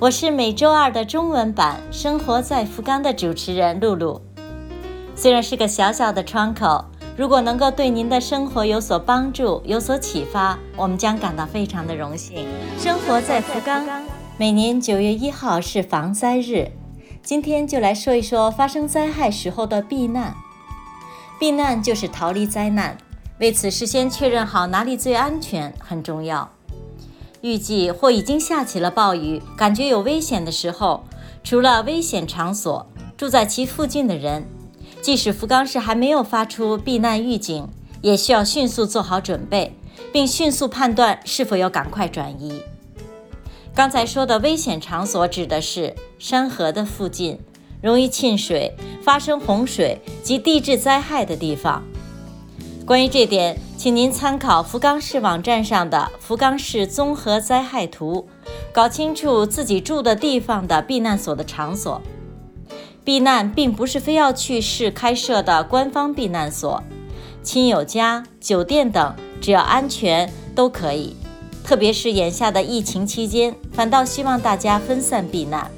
我是每周二的中文版《生活在福冈》的主持人露露。虽然是个小小的窗口，如果能够对您的生活有所帮助、有所启发，我们将感到非常的荣幸。生活在福冈，每年九月一号是防灾日，今天就来说一说发生灾害时候的避难。避难就是逃离灾难，为此事先确认好哪里最安全很重要。预计或已经下起了暴雨，感觉有危险的时候，除了危险场所，住在其附近的人。即使福冈市还没有发出避难预警，也需要迅速做好准备，并迅速判断是否要赶快转移。刚才说的危险场所指的是山河的附近，容易沁水、发生洪水及地质灾害的地方。关于这点，请您参考福冈市网站上的福冈市综合灾害图，搞清楚自己住的地方的避难所的场所。避难并不是非要去市开设的官方避难所，亲友家、酒店等，只要安全都可以。特别是眼下的疫情期间，反倒希望大家分散避难。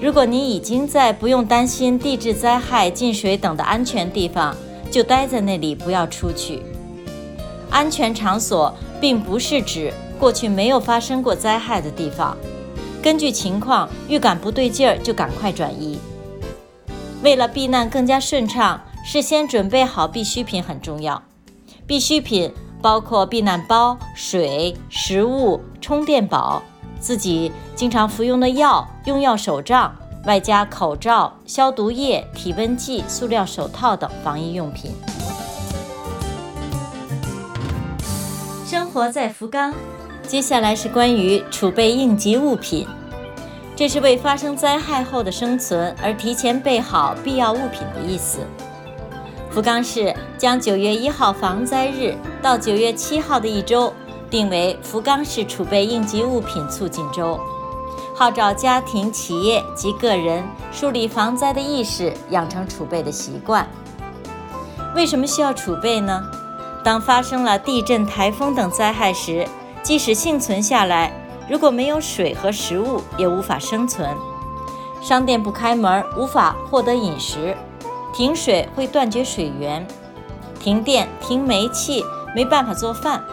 如果您已经在不用担心地质灾害、进水等的安全地方，就待在那里，不要出去。安全场所并不是指过去没有发生过灾害的地方。根据情况预感不对劲儿，就赶快转移。为了避难更加顺畅，事先准备好必需品很重要。必需品包括避难包、水、食物、充电宝、自己经常服用的药、用药手账，外加口罩、消毒液、体温计、塑料手套等防疫用品。生活在福冈。接下来是关于储备应急物品，这是为发生灾害后的生存而提前备好必要物品的意思。福冈市将九月一号防灾日到九月七号的一周定为福冈市储备应急物品促进周，号召家庭、企业及个人树立防灾的意识，养成储备的习惯。为什么需要储备呢？当发生了地震、台风等灾害时，即使幸存下来，如果没有水和食物，也无法生存。商店不开门，无法获得饮食；停水会断绝水源；停电、停煤气，没办法做饭。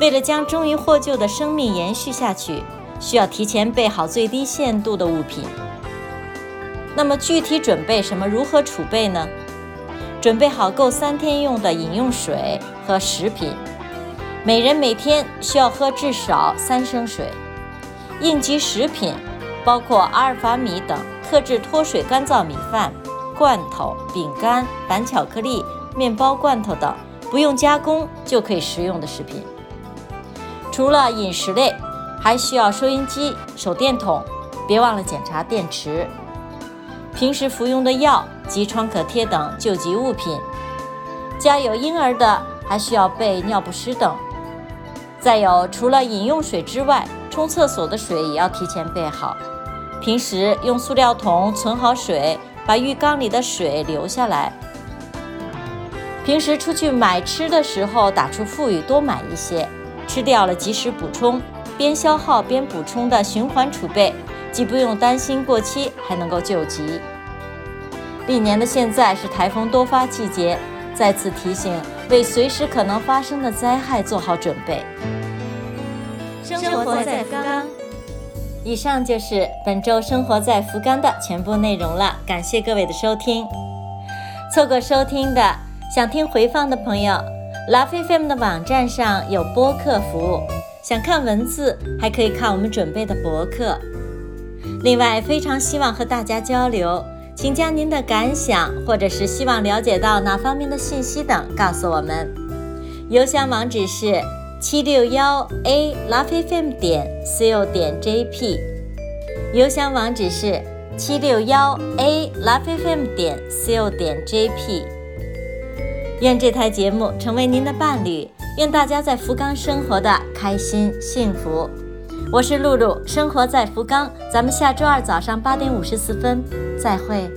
为了将终于获救的生命延续下去，需要提前备好最低限度的物品。那么具体准备什么？如何储备呢？准备好够三天用的饮用水和食品。每人每天需要喝至少三升水。应急食品包括阿尔法米等特制脱水干燥米饭、罐头、饼干、板巧克力、面包罐头等不用加工就可以食用的食品。除了饮食类，还需要收音机、手电筒，别忘了检查电池。平时服用的药及创可贴等救急物品。家有婴儿的，还需要备尿不湿等。再有，除了饮用水之外，冲厕所的水也要提前备好。平时用塑料桶存好水，把浴缸里的水留下来。平时出去买吃的时候，打出富裕，多买一些，吃掉了及时补充，边消耗边补充的循环储备，既不用担心过期，还能够救急。历年的现在是台风多发季节，再次提醒，为随时可能发生的灾害做好准备。生活在福冈。以上就是本周生活在福冈的全部内容了，感谢各位的收听。错过收听的，想听回放的朋友，Love FM 的网站上有播客服务，想看文字还可以看我们准备的博客。另外，非常希望和大家交流，请将您的感想或者是希望了解到哪方面的信息等告诉我们。邮箱网址是。七六幺 a lovefm 点 co 点 jp，邮箱网址是七六幺 a lovefm 点 co 点 jp。愿这台节目成为您的伴侣，愿大家在福冈生活的开心幸福。我是露露，生活在福冈，咱们下周二早上八点五十四分再会。